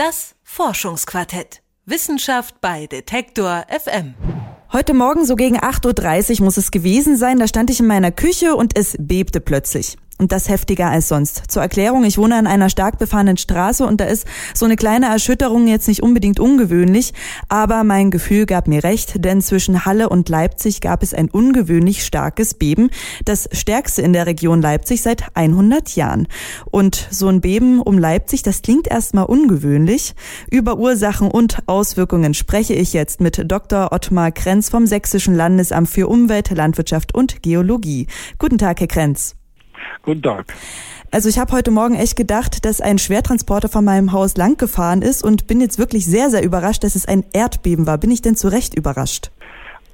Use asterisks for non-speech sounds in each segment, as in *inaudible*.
Das Forschungsquartett. Wissenschaft bei Detektor FM. Heute Morgen so gegen 8.30 Uhr muss es gewesen sein, da stand ich in meiner Küche und es bebte plötzlich und das heftiger als sonst. Zur Erklärung, ich wohne an einer stark befahrenen Straße und da ist so eine kleine Erschütterung jetzt nicht unbedingt ungewöhnlich, aber mein Gefühl gab mir recht, denn zwischen Halle und Leipzig gab es ein ungewöhnlich starkes Beben, das stärkste in der Region Leipzig seit 100 Jahren. Und so ein Beben um Leipzig, das klingt erstmal ungewöhnlich. Über Ursachen und Auswirkungen spreche ich jetzt mit Dr. Ottmar Krenz vom Sächsischen Landesamt für Umwelt, Landwirtschaft und Geologie. Guten Tag, Herr Krenz. Guten Tag. Also ich habe heute Morgen echt gedacht, dass ein Schwertransporter von meinem Haus lang gefahren ist und bin jetzt wirklich sehr, sehr überrascht, dass es ein Erdbeben war. Bin ich denn zu Recht überrascht?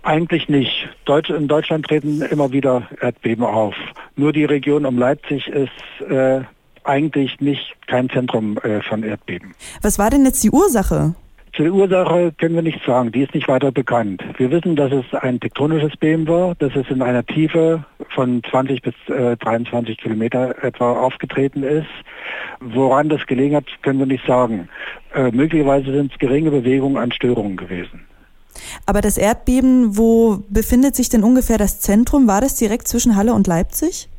Eigentlich nicht. Deutsch, in Deutschland treten immer wieder Erdbeben auf. Nur die Region um Leipzig ist äh, eigentlich nicht kein Zentrum äh, von Erdbeben. Was war denn jetzt die Ursache? Zur Ursache können wir nichts sagen, die ist nicht weiter bekannt. Wir wissen, dass es ein tektonisches Beben war, dass es in einer Tiefe von 20 bis äh, 23 Kilometer etwa aufgetreten ist. Woran das gelegen hat, können wir nicht sagen. Äh, möglicherweise sind es geringe Bewegungen an Störungen gewesen. Aber das Erdbeben, wo befindet sich denn ungefähr das Zentrum? War das direkt zwischen Halle und Leipzig?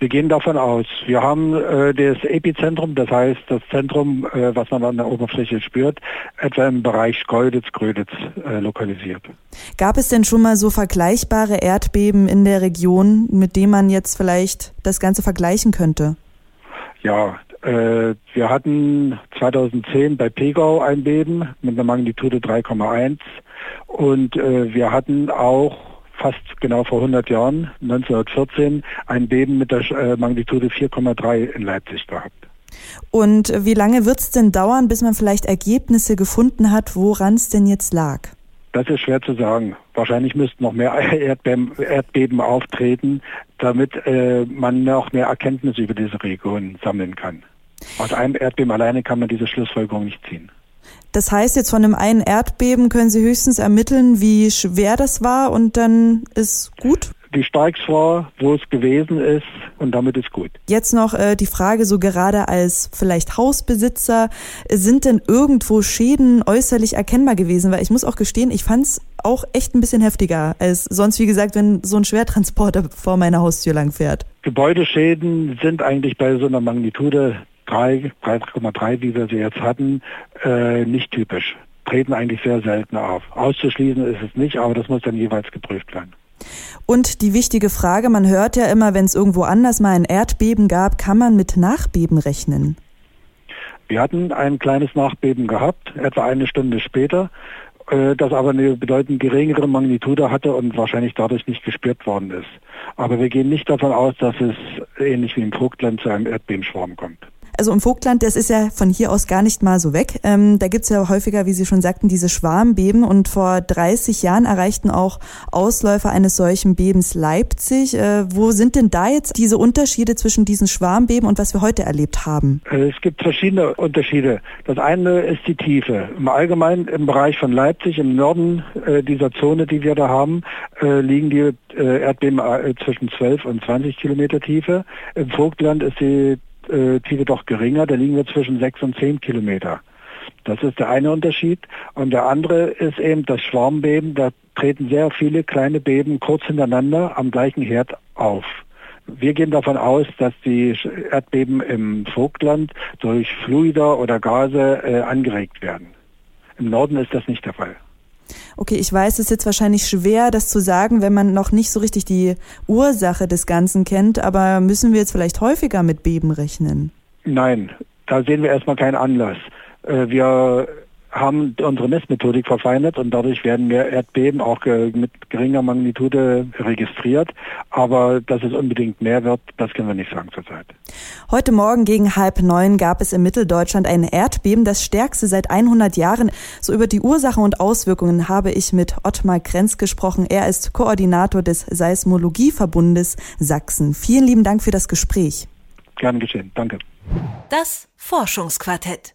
Wir gehen davon aus. Wir haben äh, das Epizentrum, das heißt das Zentrum, äh, was man an der Oberfläche spürt, etwa im Bereich Golditz-Gröditz äh, lokalisiert. Gab es denn schon mal so vergleichbare Erdbeben in der Region, mit denen man jetzt vielleicht das Ganze vergleichen könnte? Ja, äh, wir hatten 2010 bei Pegau ein Beben mit einer Magnitude 3,1 und äh, wir hatten auch fast genau vor 100 Jahren, 1914, ein Beben mit der äh, Magnitude 4,3 in Leipzig gehabt. Und wie lange wird es denn dauern, bis man vielleicht Ergebnisse gefunden hat, woran es denn jetzt lag? Das ist schwer zu sagen. Wahrscheinlich müssten noch mehr *laughs* Erdbeben, Erdbeben auftreten, damit äh, man noch mehr Erkenntnisse über diese Region sammeln kann. Aus einem Erdbeben alleine kann man diese Schlussfolgerung nicht ziehen. Das heißt, jetzt von einem einen Erdbeben können Sie höchstens ermitteln, wie schwer das war und dann ist gut? Wie stark es war, wo es gewesen ist und damit ist gut. Jetzt noch äh, die Frage, so gerade als vielleicht Hausbesitzer, sind denn irgendwo Schäden äußerlich erkennbar gewesen? Weil ich muss auch gestehen, ich fand es auch echt ein bisschen heftiger als sonst, wie gesagt, wenn so ein Schwertransporter vor meiner Haustür lang fährt. Gebäudeschäden sind eigentlich bei so einer Magnitude 3, 3,3, wie wir sie jetzt hatten, äh, nicht typisch. Treten eigentlich sehr selten auf. Auszuschließen ist es nicht, aber das muss dann jeweils geprüft werden. Und die wichtige Frage, man hört ja immer, wenn es irgendwo anders mal ein Erdbeben gab, kann man mit Nachbeben rechnen? Wir hatten ein kleines Nachbeben gehabt, etwa eine Stunde später, äh, das aber eine bedeutend geringere Magnitude hatte und wahrscheinlich dadurch nicht gespürt worden ist. Aber wir gehen nicht davon aus, dass es ähnlich wie im Vogtland zu einem Erdbebenschwarm kommt. Also im Vogtland, das ist ja von hier aus gar nicht mal so weg. Ähm, da gibt's ja häufiger, wie Sie schon sagten, diese Schwarmbeben. Und vor 30 Jahren erreichten auch Ausläufer eines solchen Bebens Leipzig. Äh, wo sind denn da jetzt diese Unterschiede zwischen diesen Schwarmbeben und was wir heute erlebt haben? Äh, es gibt verschiedene Unterschiede. Das eine ist die Tiefe. Im Allgemeinen im Bereich von Leipzig, im Norden äh, dieser Zone, die wir da haben, äh, liegen die äh, Erdbeben äh, zwischen 12 und 20 Kilometer Tiefe. Im Vogtland ist die äh, Tiefe doch geringer, da liegen wir zwischen sechs und zehn Kilometer. Das ist der eine Unterschied. Und der andere ist eben das Schwarmbeben. Da treten sehr viele kleine Beben kurz hintereinander am gleichen Herd auf. Wir gehen davon aus, dass die Erdbeben im Vogtland durch Fluider oder Gase äh, angeregt werden. Im Norden ist das nicht der Fall. Okay, ich weiß, es ist jetzt wahrscheinlich schwer, das zu sagen, wenn man noch nicht so richtig die Ursache des Ganzen kennt, aber müssen wir jetzt vielleicht häufiger mit Beben rechnen? Nein, da sehen wir erstmal keinen Anlass. Äh, wir haben unsere Messmethodik verfeinert und dadurch werden mehr Erdbeben auch mit geringer Magnitude registriert. Aber dass es unbedingt mehr wird, das können wir nicht sagen zurzeit. Heute Morgen gegen halb neun gab es in Mitteldeutschland ein Erdbeben, das stärkste seit 100 Jahren. So über die Ursachen und Auswirkungen habe ich mit Ottmar Krenz gesprochen. Er ist Koordinator des Seismologieverbundes Sachsen. Vielen lieben Dank für das Gespräch. Gern geschehen. Danke. Das Forschungsquartett.